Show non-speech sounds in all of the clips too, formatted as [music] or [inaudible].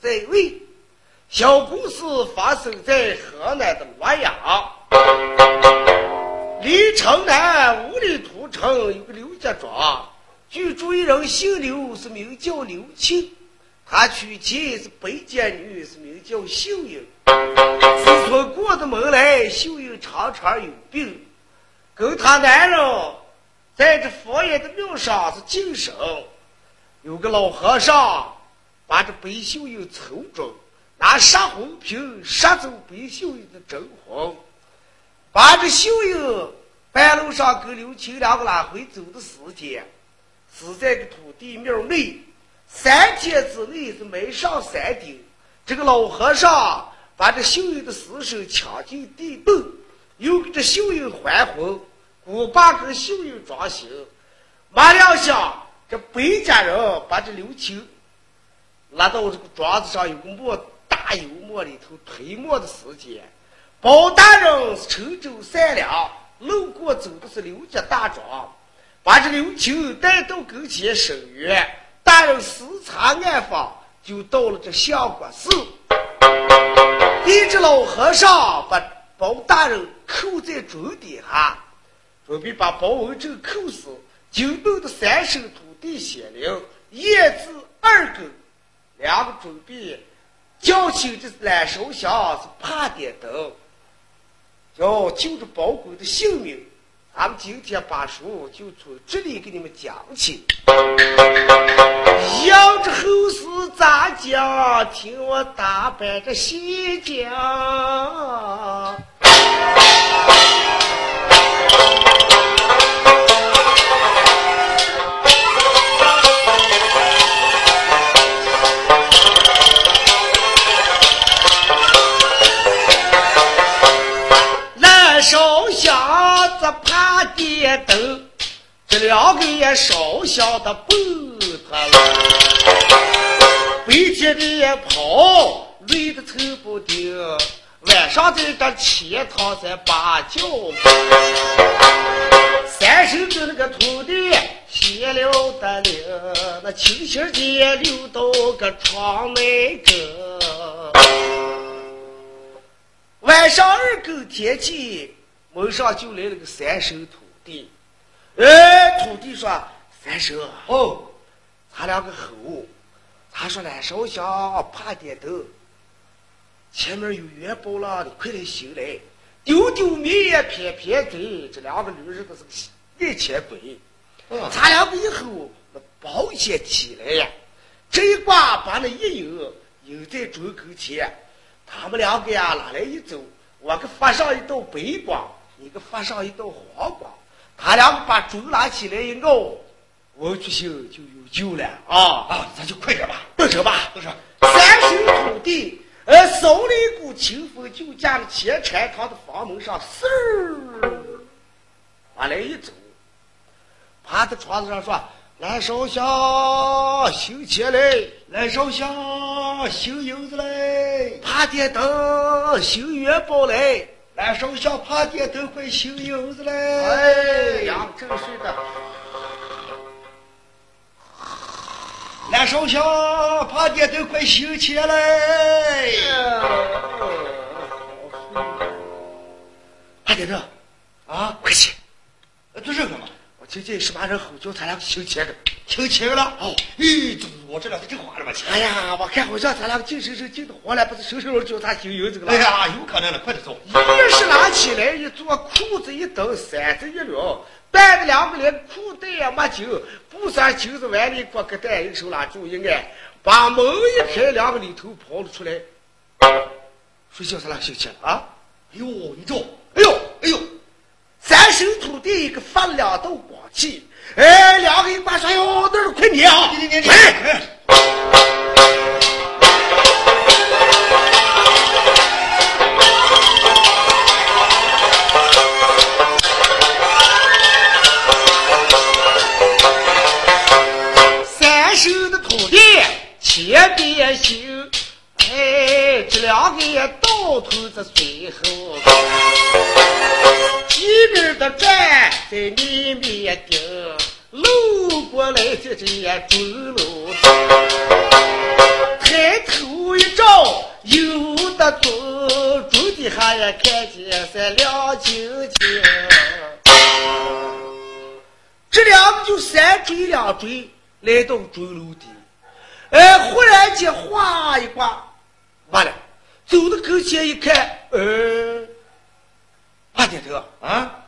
在位。小故事发生在河南的洛阳，离城南五里土城有个刘家庄，居住一人姓刘，是名叫刘庆。他娶妻是北监女，是名叫秀英。自从过的门来，秀英常常有病，跟他男人在这佛爷的庙上是敬神。有个老和尚把这白秀英抽中，拿杀红瓶杀走白秀英的真魂，把这秀英半路上跟刘青两个拉回走的时间，死在个土地庙内。三天之内是没上山顶。这个老和尚把这秀英的尸首抢进地洞，又给这秀英还魂。古巴跟秀英装行，没料想这白家人把这刘青拉到这个庄子上，有个磨大油磨里头推磨的时间。包大人是陈州善良，路过走的是刘家大庄，把这刘青带到跟前申冤。大人视察案方，就到了这相国寺。一只老和尚把包大人扣在桌底下，准备把包文正扣死。惊动的三手土地显灵，验字二更，两个准备叫起这蓝烧香，是怕点灯，要救着包公的性命。咱们今天把书就从这里给你们讲起。[laughs] 要这后事咋讲？听我打摆着细讲。灯，这两个也烧香的不他了。白天的也跑，累得走不定，晚上在这前堂在把轿。三手的那个土地闲了的灵，那清醒间溜到个窗内根。晚上二更天气，门上就来了个三手土地。哎，土地说：“三叔哦，他两个吼，他说来烧香怕点头，前面有元宝了，你快来行来。丢丢面也偏偏嘴，这两个女人都是眼前鬼。嗯他两个一吼，那保险起来呀，这一挂把那一引引在桌跟前，他们两个呀拿来一走，我给发上一道白光，你给发上一道黄光，他两个把猪拉起来一熬，文曲星就有救了。啊！啊，咱就快点吧，动手吧，动手三手土地，呃，扫了一股清风，就架着前禅堂的房门上，嗖儿往来一走，趴在床子上说：“来烧香，行钱来；来烧香，行银子嘞，爬点灯，行元宝来。”来烧香，怕爹都快行油子嘞。哎呀，正是的，来烧香，怕爹都快行钱嘞。趴点灯，啊，快去！这个干嘛？我听见十八人吼叫他俩行钱的。听清了？哦，咦，我这两天真花了吧钱？哎呀，我看好像咱俩精神神精的慌了，不是收拾了叫他经营这个了。哎呀，有可能了，快点走。一是拿起来一坐，裤子一蹬，衫子一撩，带着两个连裤带也没紧，布衫揪子碗里过个蛋，一手拉住一按，把门一开，两个里头跑了出来。睡觉咱俩休息了啊？哎呦，你走！哎呦，三手土地一个发两道光气，哎，两个一把说：“哟，那是快你啊！你你你哎。三手的土地前边行，哎，这两个也倒头子随后，一边的站在里面顶，路过来的这也准喽，抬头一照，有的准，准底下也看见是亮晶晶。这两个就三追两追，来到钟楼底，哎，忽然间哗一刮，完了，走到跟前一看，呃，八点头，啊！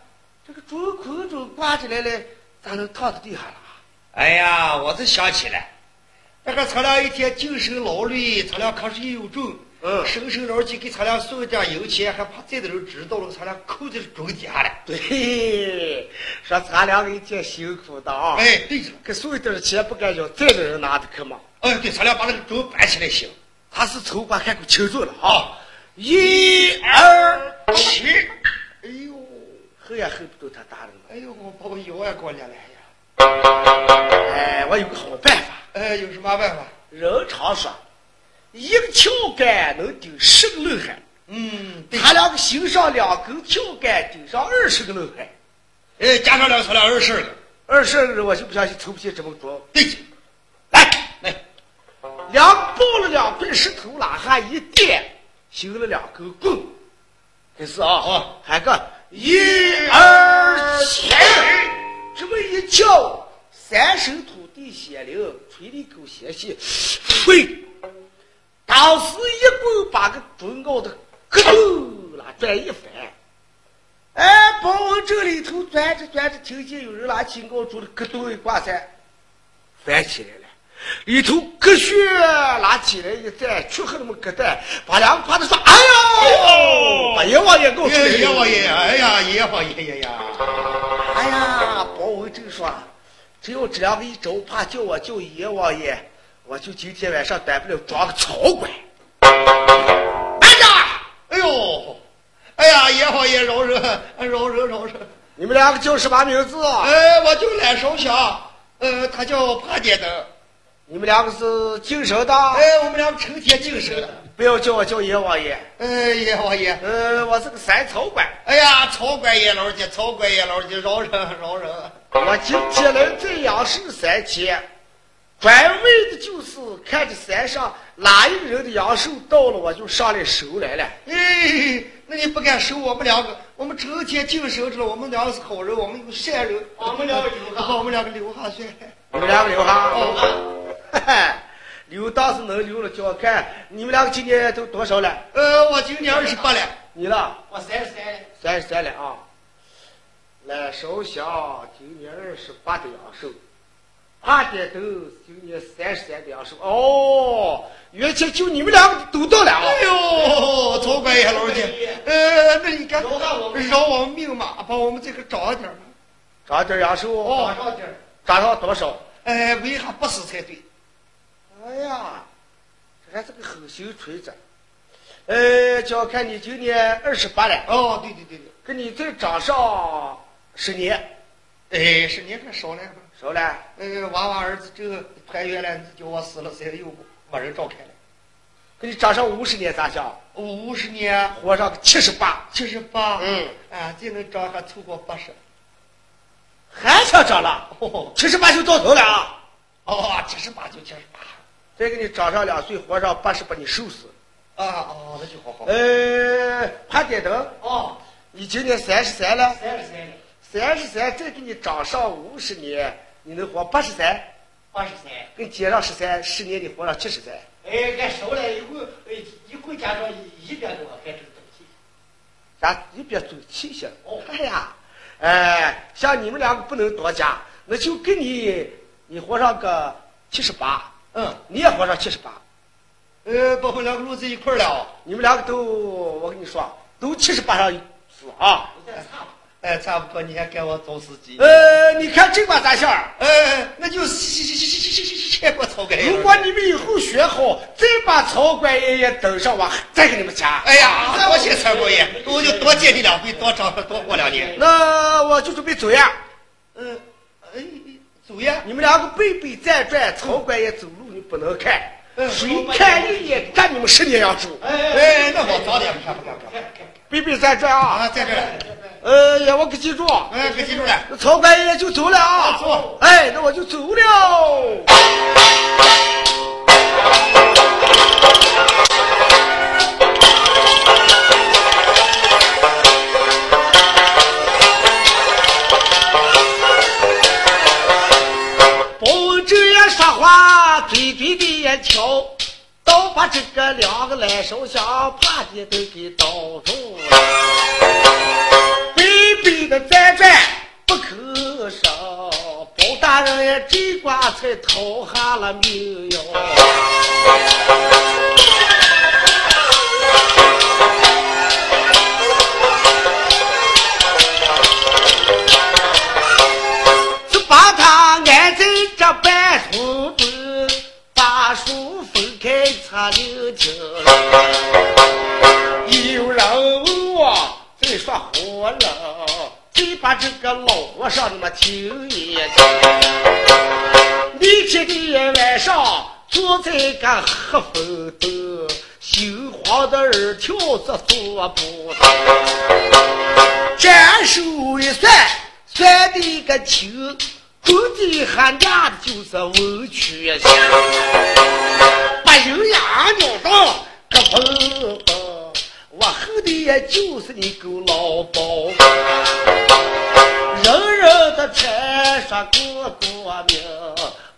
这个竹空中挂起来了，咋能躺在地下了？哎呀，我才想起来，那个咱俩一天精神劳累，咱俩可是也有重。嗯伸手老去给咱俩送一点油钱，还怕再的人知道了，咱俩扣在钟底下了。对，[laughs] 说咱两个一天辛苦的啊，哎，对了，给送一点钱不敢叫再的人拿的去嘛？哎，对，咱俩把那个钟搬起来行。他是筹划看够清楚了啊，一二七，哎呦，后也恨不到他大人了。哎呦，我把我腰也给我练了呀。哎，我有个好办法。哎，有什么办法？人常说，一个跳杆能顶十个冷汗，嗯，对。他两个心上两根跳杆顶上二十个冷汗，哎，加上两咱俩二十个。二十个人我就不相信凑不齐这么多。对，来，来，两抱了两块石头，拉下一垫，行了两根棍，开始啊！好喊个一二七，这么一叫，三声土地显灵，吹了一口邪气，呸！当时一棍把个钟鏊的咯噔啦转一翻，哎，包往这里头转着转着，听见有人拿金锹锄的咯噔一挂山，翻起来了。里头咯血拉起来一站，去和他们咯蛋，把两个趴的说：“哎呦，把阎王爷搞出来了！”爷王爷，哎呀，阎王爷爷呀！哎呀，包文正说：“只要这两个一招，怕叫我叫阎王爷，我就今天晚上担不了装个草官。”班长，哎呦，哎呀，阎王爷饶人，饶人饶人。你们两个叫什么名字？哎，我就赖烧香，呃，他叫帕点灯。你们两个是精神的？哎，我们两个成天精神的。不要叫我叫阎王爷。哎，阎王爷，呃，我是个三草官。哎呀，草官爷老姐，草官爷老姐，饶人饶人。我今天来在阳寿三天，专为的就是看着山上哪一个人的阳寿到了，我就上来收来了。哎，那你不敢收我们两个？我们成天精神着了，我们两个是好人，我们有善人。我们两个留下，[laughs] 我们两个留下去。你们两个留哈哈，[laughs] 留倒是能留了，叫我看你们两个今年都多少了？呃，我今年二十八了。你呢？我三十三了。三十三了啊。来烧香，今年二十八的阳寿，二点头今年三十三的阳寿。哦，原先就你们两个都到了啊。哎呦，曹官爷老姐，呃，那你看饶我们命嘛，把我们这个长点嘛，长点阳寿哦哦，长上多少？哎，为啥不死才对？哎呀，这还是个狠心锤子。呃，叫看你今年二十八了，哦，对对对对，给你再长上十年，哎，十年还少了。少了。呃，娃娃儿子这个团圆了，你叫我死了，谁又没人照看了？给你长上五十年咋想？五十年，活上个七十八，七十八，嗯，啊，这能长还凑合八十。还想长了？哦，七十八就到头了啊！哦，七十八就七十八。再给你长上两岁，活上八十，把你瘦死。啊哦，那就好好。呃，潘点灯，哦，你今年三十三了，三十三了。三十三再给你涨上五十年，你能活八十三？八十三。跟街上十三，十年你活上七十三。哎，俺收了一共，一共加上一百多，还是走齐。咱一边走齐些。哦，哎呀，哎，像你们两个不能多加，那就给你，你活上个七十八。嗯，你也活上七十八。呃，把我们两个路子一块儿了。你们两个都，我跟你说，都七十八上死啊。哎，差不多，你还给我找司机。呃，你看这把咋想？呃，那就学过草根。如果你们以后学好，再把曹官爷爷登上我再给你们钱。哎呀，多谢曹官爷，我就多借你两回，多长多活两年。那我就准备走呀。嗯，哎，走呀！你们两个背背再转，曹官爷走路你不能看，谁看一眼，赶你们十年养猪。哎，那我早点看不看不看。背背再转啊！啊，在这儿。呃，呀，我可记住。哎，可记住了。那曹官爷就走了啊。走。哎，那我就走了。包这也说话，嘴嘴的也挑。倒把这个两个来烧香，怕的都给倒住了。背背的再转不吭声，包大人也这瓜才逃下了命哟。就把他安在这半空中，把书分开擦溜听。有人问我再说活了，把这个老和尚他妈听一听。那天的晚上，坐在个黑风洞，心慌的二条子做不到，斩手一算。算的个清，中的还俩的就是文曲星，把营养尿到个蹦蹦，我后的也就是你狗老包，人的穿上过过命，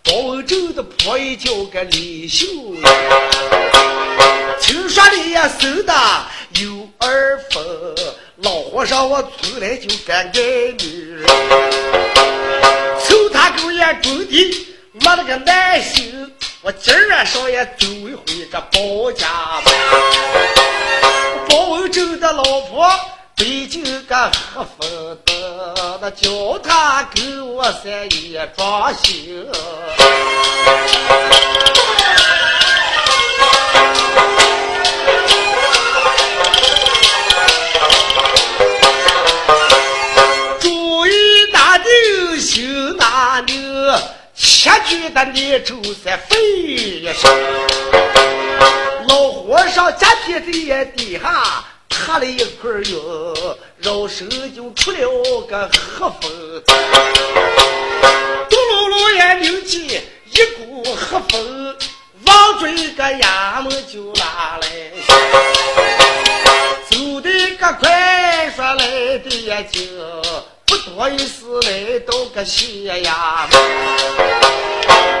包州的婆姨叫个李秀英，听说你也生的有二分。老和尚，我从来就敢爱女人，瞅他狗眼中的落了个耐心，我今儿晚上也走一回这包家门。包州的老婆背进个黑风，那叫他给我三爷装行。行那牛，切句的念咒三飞一声。老和尚夹皮子也底下踏了一块药，绕手就出了个黑风。嘟噜噜也扭起一股黑风，往准个衙门就拉来。走的个快，说来的也精。不多一时来到个西衙门，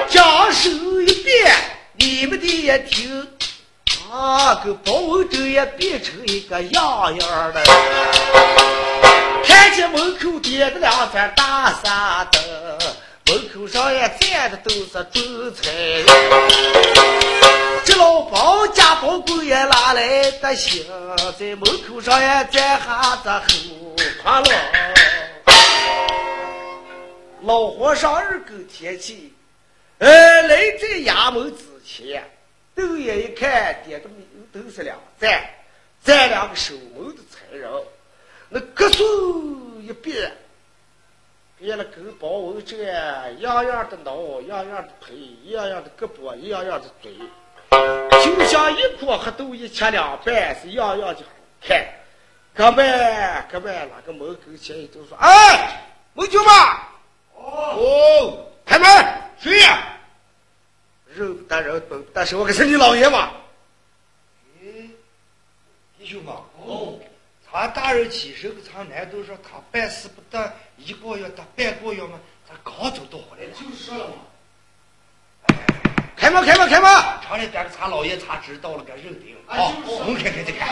将手一变，你们的也听，啊，个包拯也变成一个样样的。看见门口点着两盏大山灯，门口上也站的都是中菜。这老包家包公也拿来的行，在门口上也站下这后快乐。老和尚二更天气，呃，来在衙门之前，瞪眼一看，点的名都是两赞，赞两个守门的才人，那各手一变，变了跟包文这样样的脑，样样的腿，一样样的胳膊，一样样的嘴，就像一颗黑豆一切两半，是样样的好看。哥们，哥们，那个门口前一都说：“哎，门舅妈。”哦，开门！谁呀？人不打人，本不打手，我可是你老爷嘛。哎，弟兄们，哦，他大人起身，咱难道说他办事不得一个月，得半个月嘛，他刚走到回来了。就是说了嘛。开门，开门，开门！厂里边个查老爷查知道了个认定。好，我们开开再开。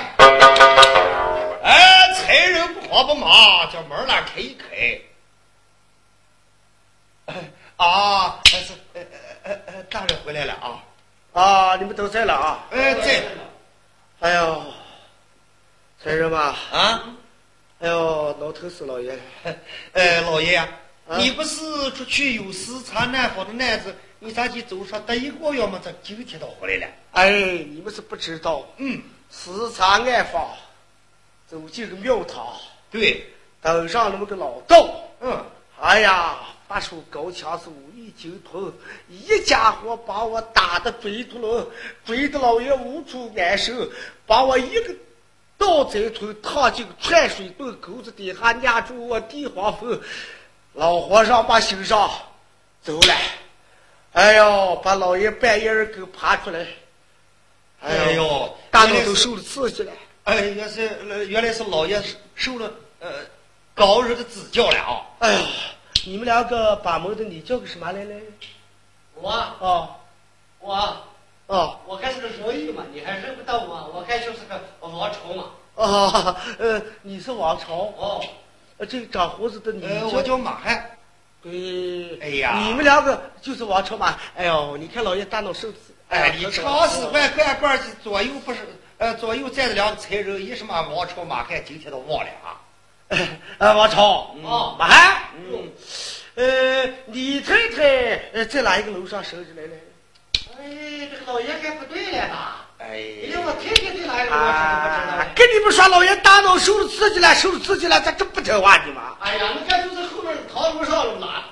哎，财人不慌不忙，叫门儿开一开。[coughs] 啊，是，呃呃呃，大人回来了啊！啊，你们都在了啊！哎，在。哎呦，财神吧，啊，哎呦，老头死老爷，[laughs] 哎，老爷呀，你不是出去有视察南方的男子，你咋去走上得一个月嘛？这今天倒回来了。哎，你们是不知道，嗯，视察暗访，走进个庙堂，对，登上那么个老道，嗯，哎呀，把手高枪是武艺精通，一家伙把我打得背秃噜，追得老爷无处安身，把我一个倒栽腿躺进串水洞沟子底下，压住我地黄风。老和尚把心上走了，哎呦，把老爷半夜儿给爬出来，哎呦，大脑都受了刺激了。哎，原是呃原来是老爷受了呃高人的指教了啊！哎呀，你们两个把门的，你叫个什么来嘞？我哦我哦我还是个人鱼嘛，你还认不到我？我还就是个王朝嘛。哦，呃，你是王朝，哦，呃，这个长胡子的你呃，叫我叫马汉。对，哎呀你们两个就是王朝嘛？哎呦，你看老爷大脑受刺，哎，你长时换干官左右不是呃左右站着两个才人，一什么王朝马汉，今天都忘了啊！呃，[laughs] 王超，哦马汉，嗯，呃，李太太呃在哪一个楼上生日来了？哎，这个老爷该不对了吧？哎哎呀，我太太对来了，我是不知道啊嘞。跟你们说，老爷大脑受了刺激了，受了刺激了，咋这不听话呢嘛？哎呀，那看就是后面堂楼上了嘛。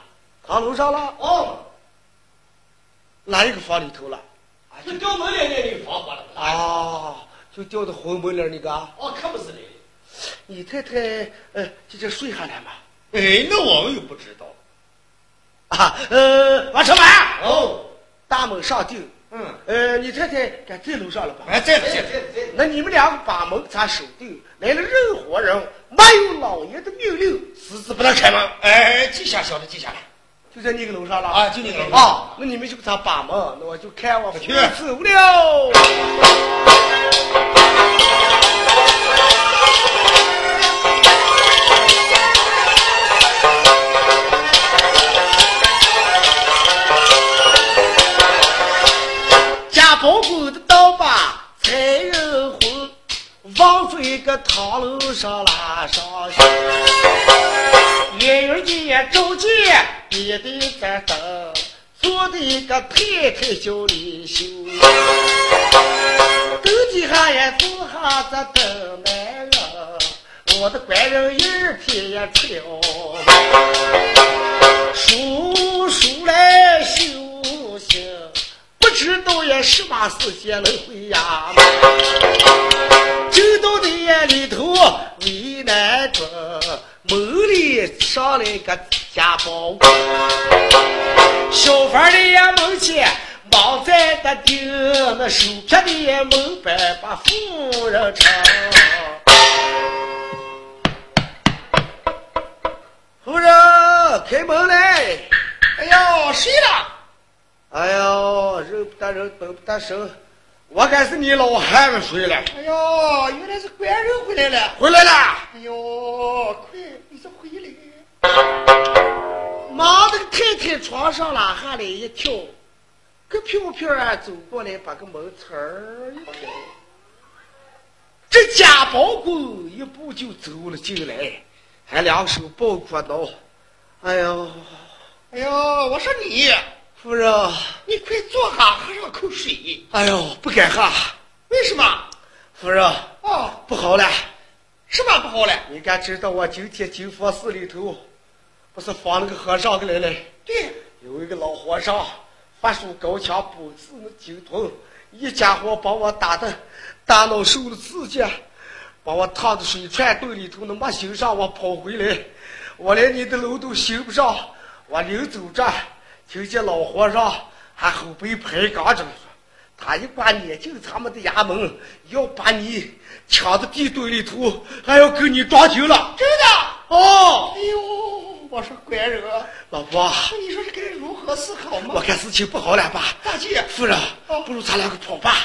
堂楼上了，哦，哪一个房里头了？就掉门帘那里防火了。啊，啊，就掉到后门帘那个。哦，可不是的。你太太呃，就这睡下来嘛？哎，那我们又不知道。啊，呃，王成满，哦，大门上定。嗯，呃，你太太该在楼上了吧？哎，在在了。对对，那你们两个把门咋守定？来了任何人，没有老爷的命令，私自不能开门。哎，记下，小的记下来。就在那个楼上了啊就那个楼上啊，那你们就给他把门，那我就看我去走了。个堂楼上拉上去。远远的照见别的在等，坐的一个太太叫李秀，斗底下也坐下这等男人，我的官人一天也出了，叔叔来修行，不知道也什么时间能回衙门。就到的眼里头为难着，门里上来个家宝，小贩的呀门前忙在的盯，那手撇的门板把夫人唱。夫人开门来！哎呦，谁了？哎呦，人不得人，本不得神，我该是你老汉们睡了，哎呦，原来是官人回来了。回来了。哎呦，快，你这回来。妈的，太太床上拉下来一跳，个飘飘啊走过来，把个门刺儿一开，这贾宝公一步就走了进来，还两手抱裤脑。哎呦，哎呦，我说你，夫人，你快坐下，喝上口水。哎呦，不敢喝，为什么？夫人哦，不好了。什么不好了？你该知道，我今天金佛寺里头，不是放了个和尚个来了，对，有一个老和尚，法术高强，本事那精通，一家伙把我打的大脑受了刺激，把我烫的水串洞里头，那没心上，我跑回来，我连你的楼都行不上，我临走这，听见老和尚还后背拍杠着呢。他一把撵进咱们的衙门，要把你抢到地堆里头，还要给你抓紧了。真的。哦，哎呦，我说官人，老婆，你说这该如何是好吗？我看事情不好了吧？大姐，夫人，不如咱两个跑吧。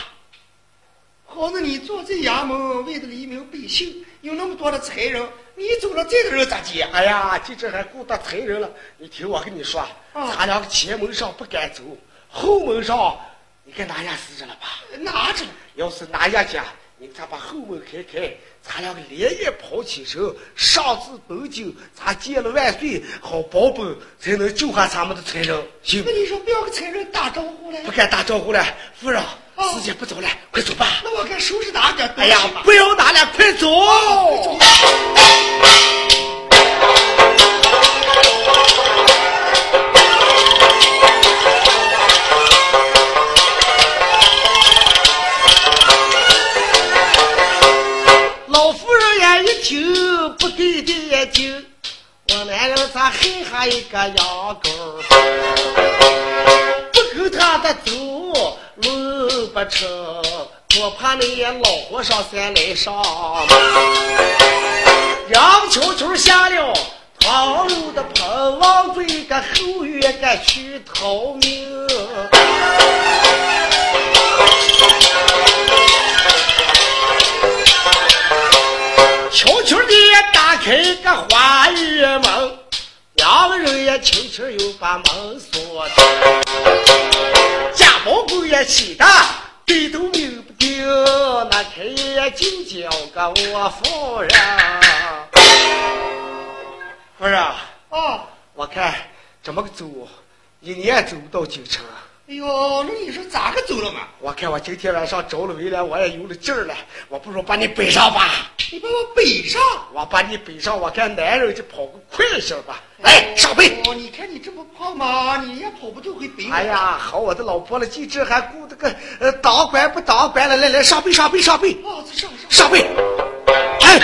好那你坐在衙门，为了黎民百姓，有那么多的财人，你走了这个人咋接？哎呀，今这还顾得财人了。你听我跟你说，咱两个前门上不敢走，后门上你看哪样死着了吧？拿着？要是拿下去，你咱把后门开开，咱两个连夜跑起身，上至北京，咱见了万岁，好保本，才能救下咱们的财人。行？那你说不要跟财人打招呼了？不敢打招呼了，夫人。时间不早了，快走吧。那我该收拾哪个？哎呀，不要拿了，快走！老夫人呀，一听不对的眼睛，我男人咋害下一个羊羔？不够他的走。路不成，我怕那老和尚先来上。杨秋秋下了唐楼的棚，往这个后院个去逃命。悄悄地打开个花园门，两个人也轻轻又把门锁上。家宝贵也气的，嘴都命不定，那开眼就叫个我夫人。夫人啊，我看这么个走，一年走不到京城。哎呦，那你说咋个走了嘛？我看我今天晚上着了围了，我也有了劲儿了。我不如把你背上吧。你把我背上？我把你背上，我看男人就跑个快些吧。来，上背。哦，你看你这么胖嘛？你也跑不就会背哎呀，好我的老婆了，今这还顾这个呃当官不当官了。来来，上背上背上背。啊，上上上背。哎，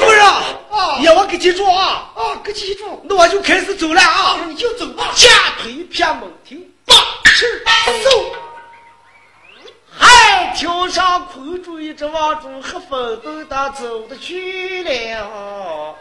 夫人啊，要我给记住啊。啊，给记住。那我就开始走了啊。你就走吧。加腿偏猛停。走，还跳上空中一直往中黑风奔的走的去了。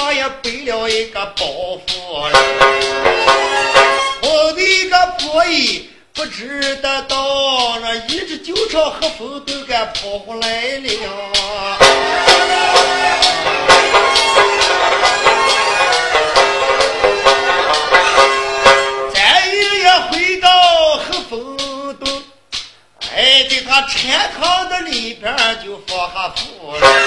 上也背了一个包袱了，我的一个婆姨不知得到，那一只九朝和风都给跑回来了。咱也回到和风洞，哎，在他禅堂的里边就放下符了。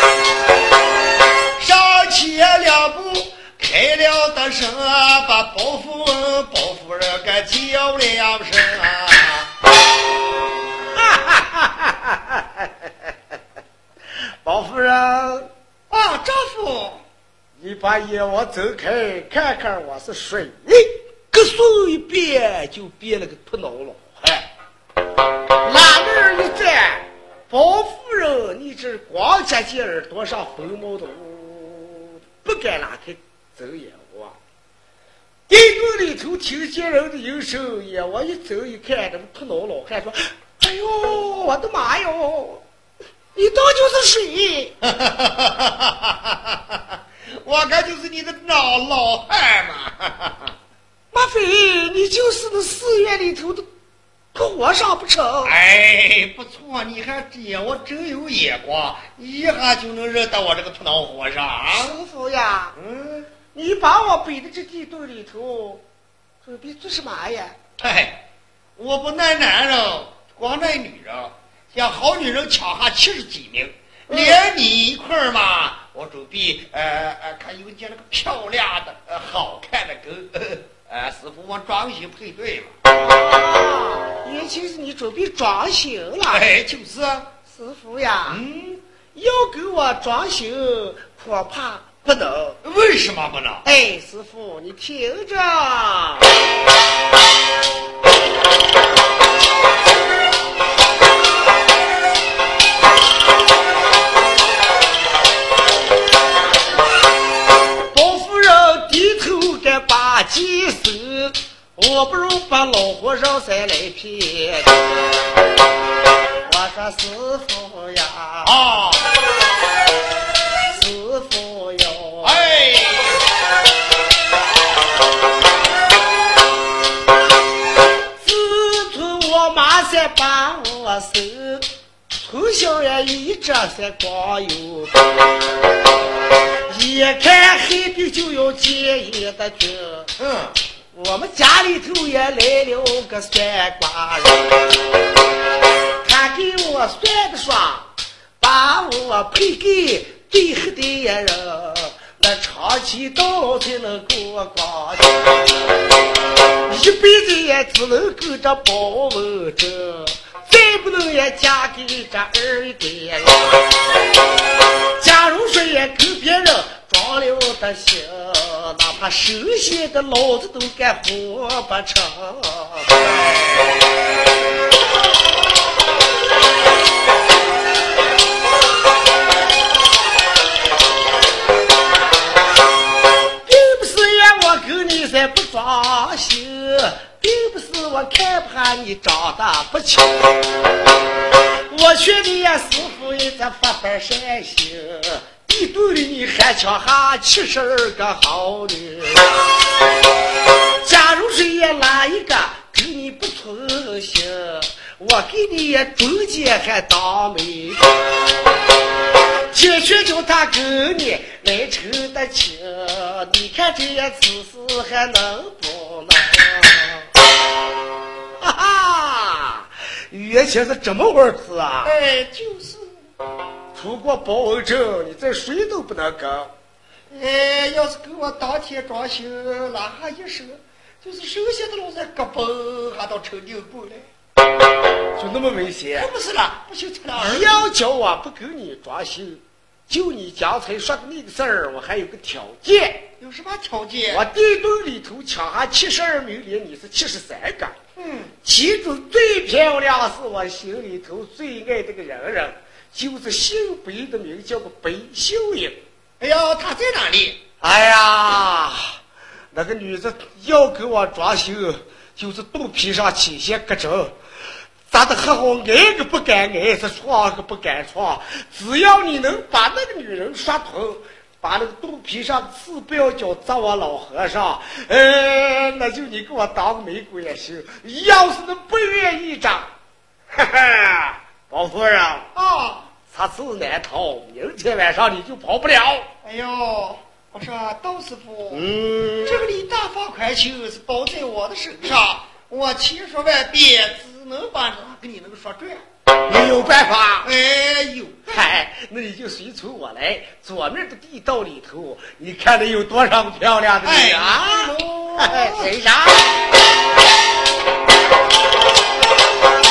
把眼往走开，看看我是谁？个手一变，就变了个秃脑了。哎，哪儿一站，包夫人，你这光见见耳朵上飞毛的。不敢拉开走眼我，地洞里头听见人的音声，眼我一走一看，这个秃脑老汉说：“哎呦，我的妈哟，你到底是谁？” [laughs] 我看就是你的老老汉嘛！莫非，你就是那寺院里头的和尚不成？哎，不错，你还这我真有眼光，一下就能认得我这个土脑和尚。师傅呀，嗯，你把我背的这地洞里头，准备做什么呀？哎，我不耐男人，光耐女人。像好女人抢下七十几名，连你一块儿嘛，我准备呃呃，看有见那个漂亮的、呃好看的狗呃师傅我装修配对嘛。啊，原先是你准备装修了。哎，就是啊，师傅呀，嗯，要给我装修，恐怕不能。为什么不能？哎，师傅，你听着。我不如把老和尚再来骗。我说师傅呀，啊，师傅哟，哎，自从我妈才把我生，从小也一直在光有病，一看黑病就要见一的军。嗯，我们家里头也来了个算卦人，他给我算的说，把我配给最黑的人，那长期到才能过光景，一辈子也只能够这包文正，再不能也嫁给这二代人。假如说也跟别人了的心，哪怕手写的老子都敢活不成。并不是怨，我跟你在不装心，并不是我看怕你长得不清。我劝你呀，师傅也在发发善心，一对的你还抢下七十二个好女。假如谁也拉一个跟你不存心，我给你也中间还当媒。天选叫他跟你来成的亲，你看这样此事还能不能？哈哈，原先是这么回事啊！哎，就是，出国包文证，你这谁都不能跟。哎，要是给我当天装修拉下一手，就是手写的老在胳膊还到成牛骨嘞，就那么危险可？不是啦，不修成了儿要叫我不给你装修，就你刚才说的那个事儿，我还有个条件，有什么条件？我地洞里头抢下七十二名里，你是七十三个，嗯，其中最漂亮是我心里头最爱这个人人，就是姓白的，名叫个白秀英。哎呀，她在哪里？哎呀，那个女子要给我装修，就是肚皮上起些疙瘩，咋的还好挨个不敢挨，是床个不敢床。只要你能把那个女人说通，把那个肚皮上刺不要叫砸我老和尚，呃，那就你给我当个媒姑也行。要是能不愿意扎，哈哈，包夫人，啊，他自难逃，明天晚上你就跑不了。哎呦，我说窦师傅，嗯。这个李大发快球是包在我的身上，我千说万遍，只能把那给你能说准。你有办法？哎呦，嗨，那你就随从我来，左面的地道里头，你看得有多少个漂亮的女人啊？哎呦谁啥？老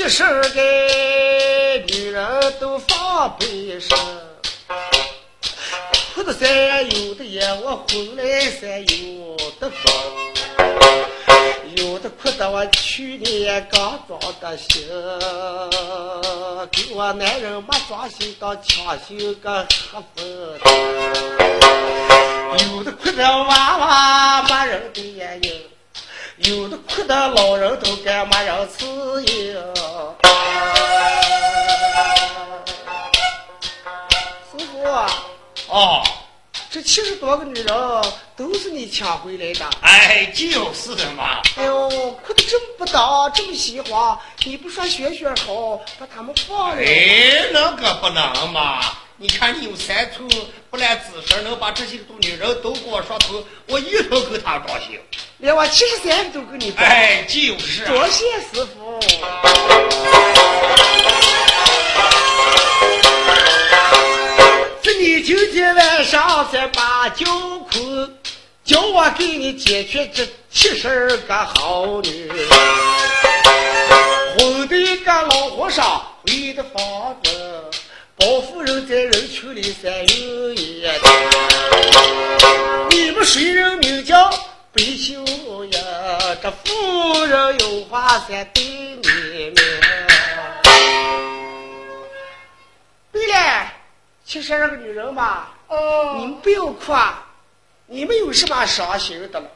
七十个女人都放悲声，哭的山有的也我昏来山有的疯，有的哭的我去年刚装的新，给我男人没装修到抢修个黑粉的，有的哭的娃娃没人的眼影。有的哭的老人都该没人伺应。师傅，哦，这七十多个女人都是你抢回来的。哎，就是的嘛。哎呦，哭的这么不当，这么喜欢，你不说学学好，把他们放了？哎，那个不能嘛。你看你有三寸不烂姿势，能把这些都女人都给我说透，我一头给他高兴。连我七十三都给你包。哎，就是啊。多谢师傅。这你今天晚上再把酒困，叫我给你解决这七十二个好女。混的一个老和尚回的房子，包夫人在人群里三有一的。你们谁人名叫白秀英？这夫人有话在对你们。对了，其实二个女人嘛，哦你们不要哭啊，你们有什么伤心的了？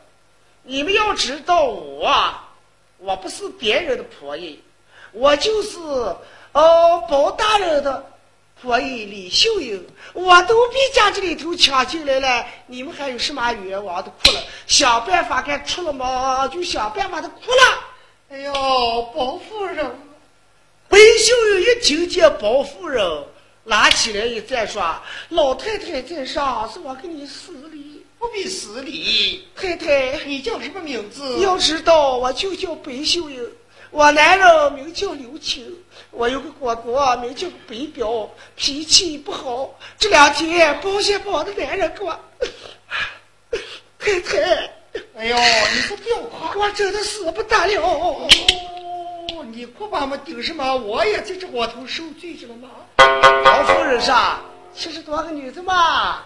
你们要知道我啊，我不是别人的婆姨，我就是哦包大人的仆人李秀英，我都被家这里头抢进来了，你们还有什么冤枉的哭了？想办法给出了嘛，就想办法的哭了。哎呦，包夫人，白秀英一听见包夫人拉起来一再说：“老太太在上，是我给你施礼。不必施礼。太太，你叫什么名字？要知道，我就叫白秀英，我男人名叫刘青，我有个哥哥名叫北彪，脾气不好。这两天保险帮的男人给我，太太，哎呦，你可不要哭。我真的死不得了。哦，你哭吧嘛，顶什么？我也在这窝头受罪去了嘛。老夫人上七十多个女子嘛，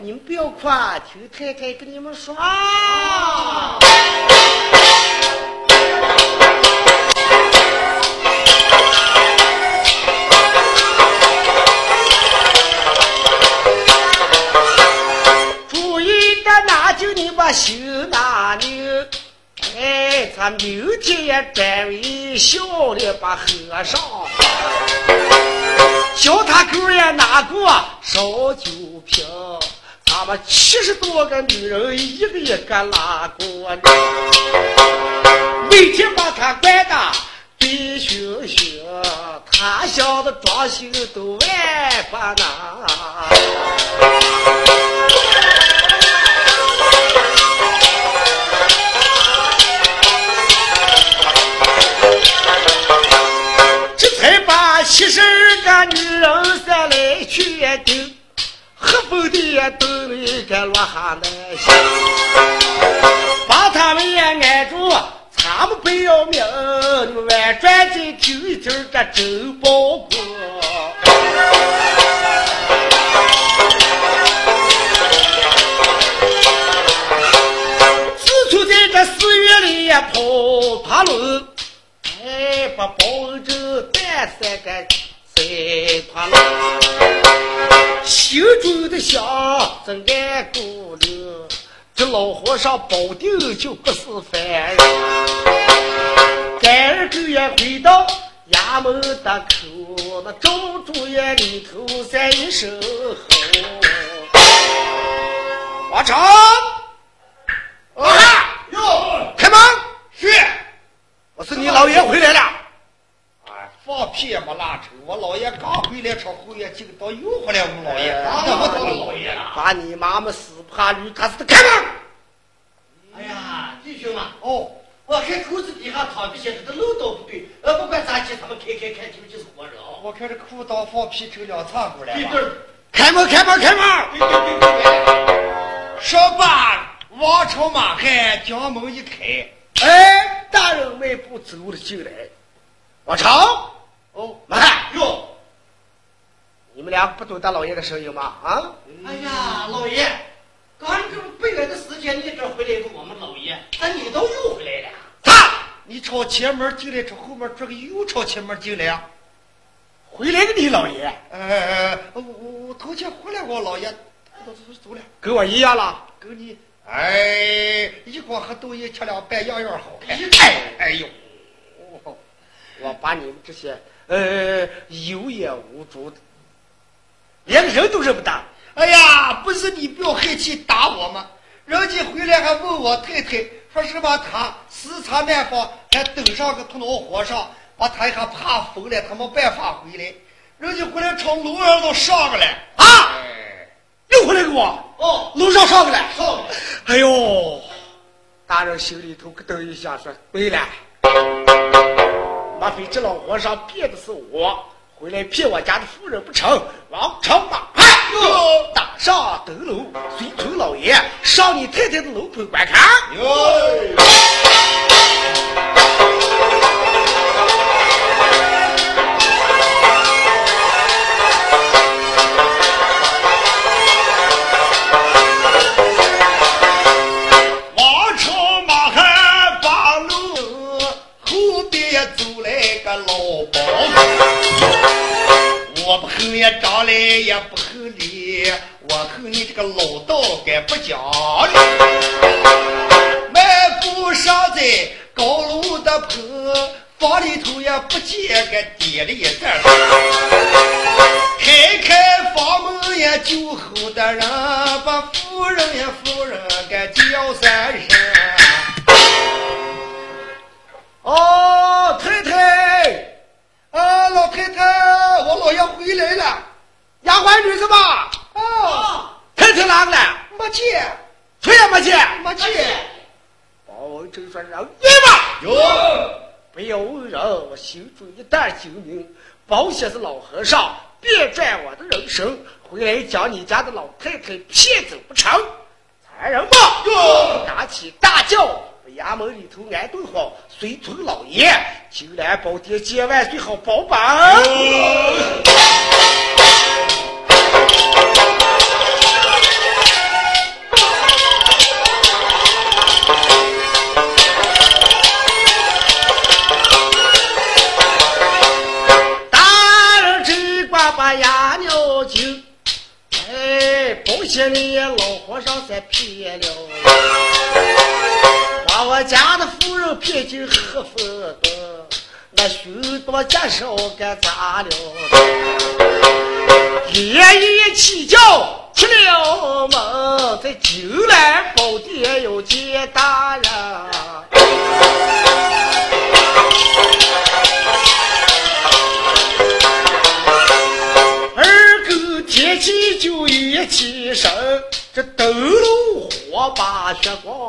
你们不要哭，啊，听太太跟你们说。啊就你把心拿扭，哎，咱明天也专为小的把和尚。叫他狗也拿过烧酒瓶，他们七十多个女人一个一个拉过来，每天把他管的醉醺醺，他想的装修都万不能。他的心老和尚保定就不是凡人。干儿狗也回到衙门的口，那赵主院里头在一声吼，王成，啊哟，开门，是。我是你老爷回来了。哎，放屁也没拉成，我老爷刚回来，朝后院进到又回来，我老爷，哎怎么到了老爷了？把你妈妈死怕驴，他是开门。哎呀，弟兄啊，哦，我看裤子底下躺的些这漏道不对，呃，不管咋地，他们开开开，你们就是活人啊。我看这裤裆放屁成两仓过来了。对对开门，开门，开门！对对对对说罢，王朝马汉将门一开，哎，大人迈步走了进来。王朝，哦，马汉，哟，你们俩不懂大老爷的声音吗？啊？哎呀，老爷，刚这回来的时间，你这回来个我们老爷，那你都又回来了。他你朝前门进来，朝后门这个又朝前门进来啊？回来的你老爷，呃，我我我头前回来，过老爷，走走走了，跟我一样了。跟你，哎，一锅和抖音吃两半，样样好看。哎哎呦，我把你们这些呃有眼无珠的，连个人都认不得。哎呀，不是你不要害气打我吗？人家回来还问我太太，说什么他视察南方，还登上个头脑和尚，把他还怕疯了，他没办法回来。人家回来朝楼上都上个了。啊，又回来给我。哦，楼上上个了。上。哎呦，大人心里头咯噔一下，说对了，莫非这老和尚骗的是我？回来骗我家的夫人不成？王朝马派，打上登楼，随从老爷上你太太的楼棚观看。王也不合理，我恨你这个老道该不讲理，迈步上在高楼的坡，房里头也不见个点了一盏灯，开开房门也酒后的人，把夫人呀夫人给叫三声。哦，太太，啊，老太太，我老爷回来了，丫鬟女是吧？哦，太太哪个了？没见，谁也没见。没见。包文正说：“让你吧，有，不要问人，我心中一旦精明，保险是老和尚变转我的人生，回来将你家的老太太骗走不成？残忍吧！”哟，打起大轿，衙门里头安顿好，随从老爷，金兰宝殿千万岁好保办。许多家事我该咋了？夜夜起叫出了门，在金兰宝殿要见大人。二更天气就一起身，这灯笼火把血光，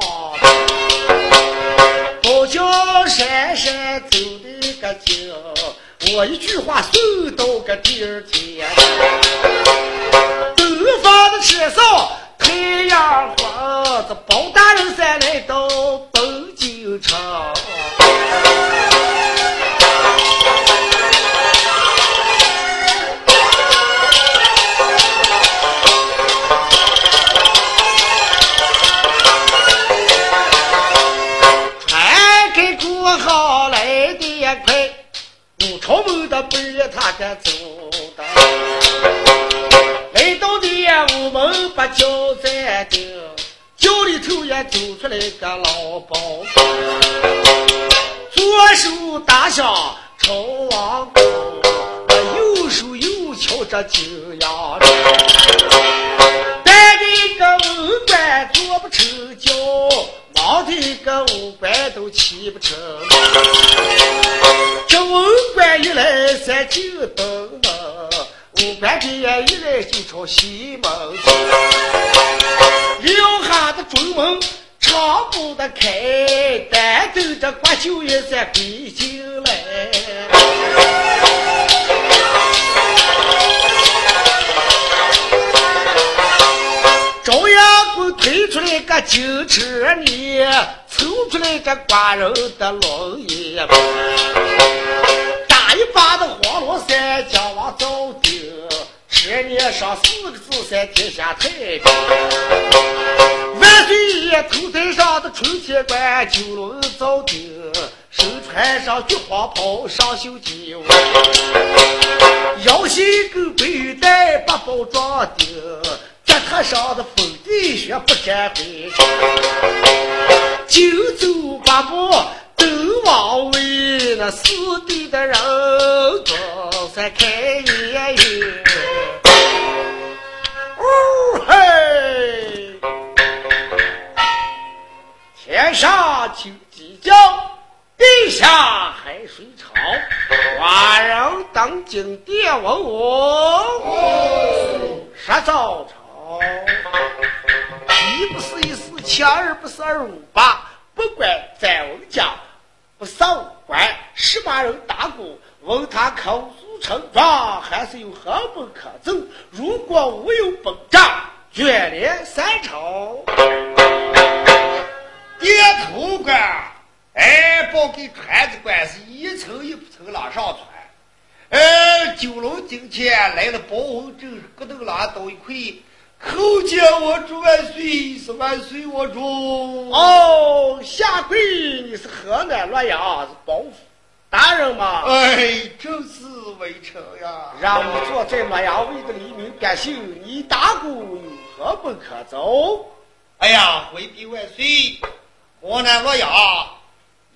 包浆闪闪走的个精，我一句话送到个第二本儿他该走的，来到店屋门把轿站定，轿里头也走出来个老包，左手打响朝王宫，右手又敲着金阳钟。带的个文官做不成交，忙的个五官都起不成。这文官一来三进东门，文官的也一来就朝西门去。两下的中门长不得开，单等着国舅爷才归进来。推出来个金车呢，凑出来个寡人的龙椅，打一把的黄龙山将往走顶，车面上四个字在天下太平。万岁爷头戴上的春天冠，九龙罩顶，身穿上菊花袍，上绣金纹，腰系个背带，八宝装顶。脚踏上的风地雪不沾灰，九走八步都往为那四地的人总算开眼眼。呜嘿，天上清鸡叫，地下海水潮。寡人当今爹问我，杀早朝，哦一不是一四七，二不是二五八，不管在翁家，不扫官，十八人大过，问他口诉称状，还是有何不可走？如果无有本账，卷帘三朝。点头官，哎，报给传子官是一层一层拉上传。呃，九龙金前来了包文正，咯噔拉倒一块，叩见我主万岁，是万岁我主。哦，下跪，你是河南洛阳是包府大人吗？哎，正是微臣呀。让你坐在洛阳为的黎民百姓，你打鼓有何不可走？哎呀，回禀万岁。河南洛阳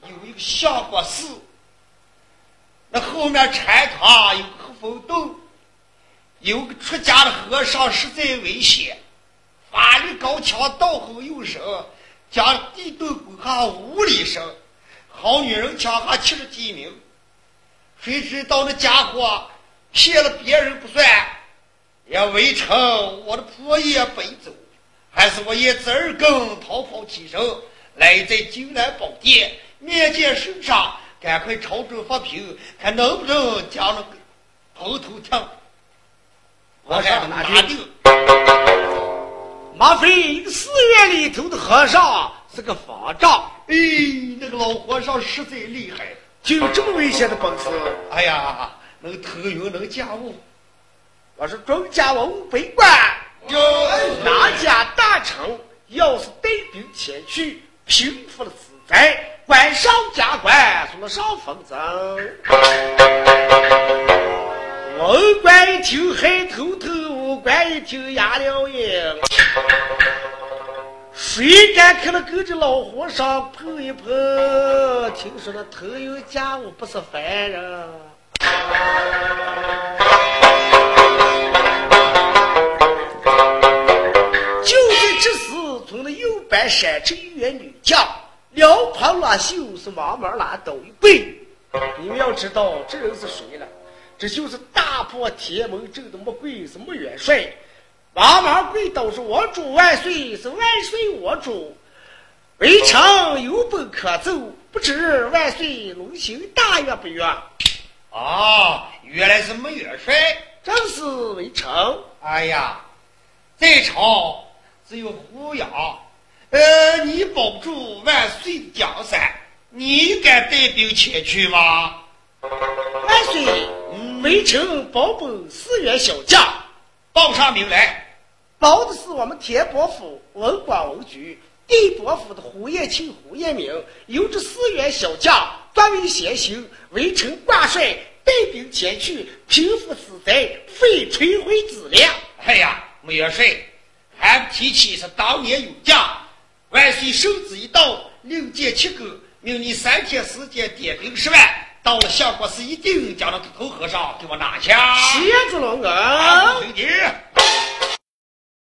有一个相国寺，那后面禅堂有个风洞，有个出家的和尚实在危险，法力高强，道行又深，将地洞攻下五里深，好女人抢下七十几名。谁知道那家伙骗了别人不算，也围成我的破业背走，还是我爷子二更逃跑起身。来在金兰宝殿面见圣上，赶快朝中发评，看能不能将那个蓬头听。我上拿定。马飞一个寺院里头的和尚是个方丈，哎，那个老和尚实在厉害，就有这么危险的本事。哎呀，能腾云，能驾雾。我是庄家文武百官，哪家大臣要是带兵前去。平复了此灾，官上加官，送了上封赠。文官一听还头头，武官一听哑了眼。谁敢跟那跟着老和尚碰一碰？听说那头有家务不是凡人。白山城一员女将，两旁拉袖是忙忙拉倒一跪。你们要知道这人是谁了？这就是大破铁门阵的穆桂，是穆元帅。忙忙跪倒说：“我主万岁，是万岁我主。围城有本可奏，不知万岁龙行大悦不悦？”啊，原来是穆元帅，正是围城。哎呀，在朝只有胡杨。呃，你保不住万岁的江山，你敢带兵前去吗？万岁，微臣保本四员小将，报上名来。报的是我们天伯府文广文局，地伯府的胡彦庆、胡彦明，由这四员小将作为先行，微臣挂帅带兵前去平复此灾，废垂灰之量。哎呀，穆元帅，还不提起是当年有将。万岁圣旨一到，令箭七个，命你三天时间点兵十万，到了相国寺，一定将那秃头和尚给我拿下。